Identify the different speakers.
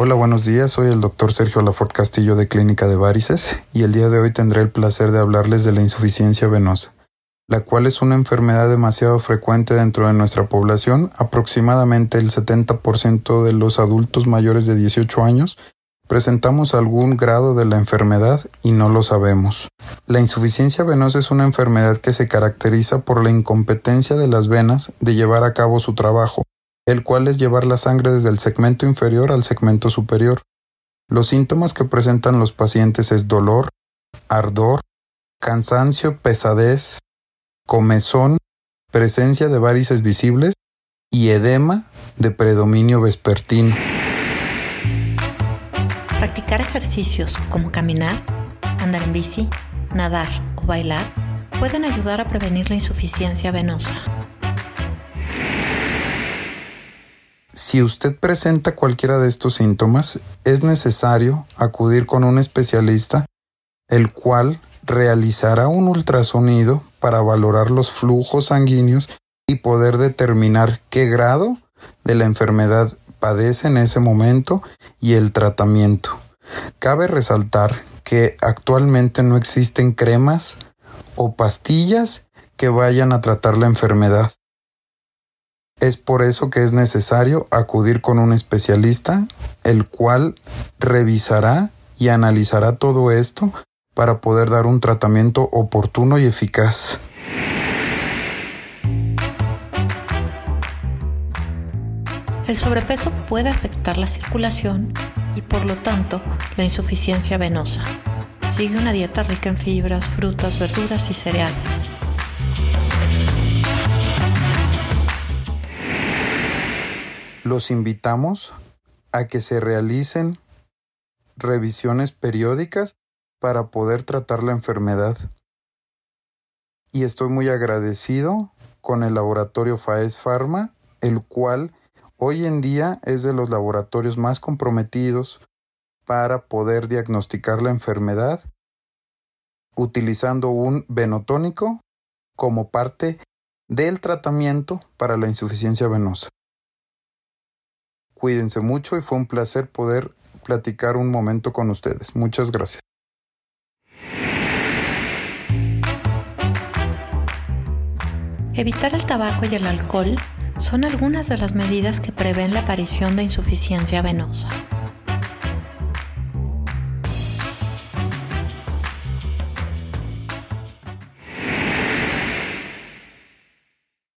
Speaker 1: Hola, buenos días. Soy el doctor Sergio Lafort Castillo de Clínica de Varices y el día de hoy tendré el placer de hablarles de la insuficiencia venosa, la cual es una enfermedad demasiado frecuente dentro de nuestra población. Aproximadamente el 70% de los adultos mayores de 18 años presentamos algún grado de la enfermedad y no lo sabemos. La insuficiencia venosa es una enfermedad que se caracteriza por la incompetencia de las venas de llevar a cabo su trabajo el cual es llevar la sangre desde el segmento inferior al segmento superior. Los síntomas que presentan los pacientes es dolor, ardor, cansancio, pesadez, comezón, presencia de varices visibles y edema de predominio vespertino.
Speaker 2: Practicar ejercicios como caminar, andar en bici, nadar o bailar pueden ayudar a prevenir la insuficiencia venosa.
Speaker 1: Si usted presenta cualquiera de estos síntomas, es necesario acudir con un especialista, el cual realizará un ultrasonido para valorar los flujos sanguíneos y poder determinar qué grado de la enfermedad padece en ese momento y el tratamiento. Cabe resaltar que actualmente no existen cremas o pastillas que vayan a tratar la enfermedad. Es por eso que es necesario acudir con un especialista, el cual revisará y analizará todo esto para poder dar un tratamiento oportuno y eficaz.
Speaker 2: El sobrepeso puede afectar la circulación y por lo tanto la insuficiencia venosa. Sigue una dieta rica en fibras, frutas, verduras y cereales.
Speaker 1: Los invitamos a que se realicen revisiones periódicas para poder tratar la enfermedad. Y estoy muy agradecido con el laboratorio FAES Pharma, el cual hoy en día es de los laboratorios más comprometidos para poder diagnosticar la enfermedad utilizando un venotónico como parte del tratamiento para la insuficiencia venosa. Cuídense mucho y fue un placer poder platicar un momento con ustedes. Muchas gracias.
Speaker 2: Evitar el tabaco y el alcohol son algunas de las medidas que prevén la aparición de insuficiencia venosa.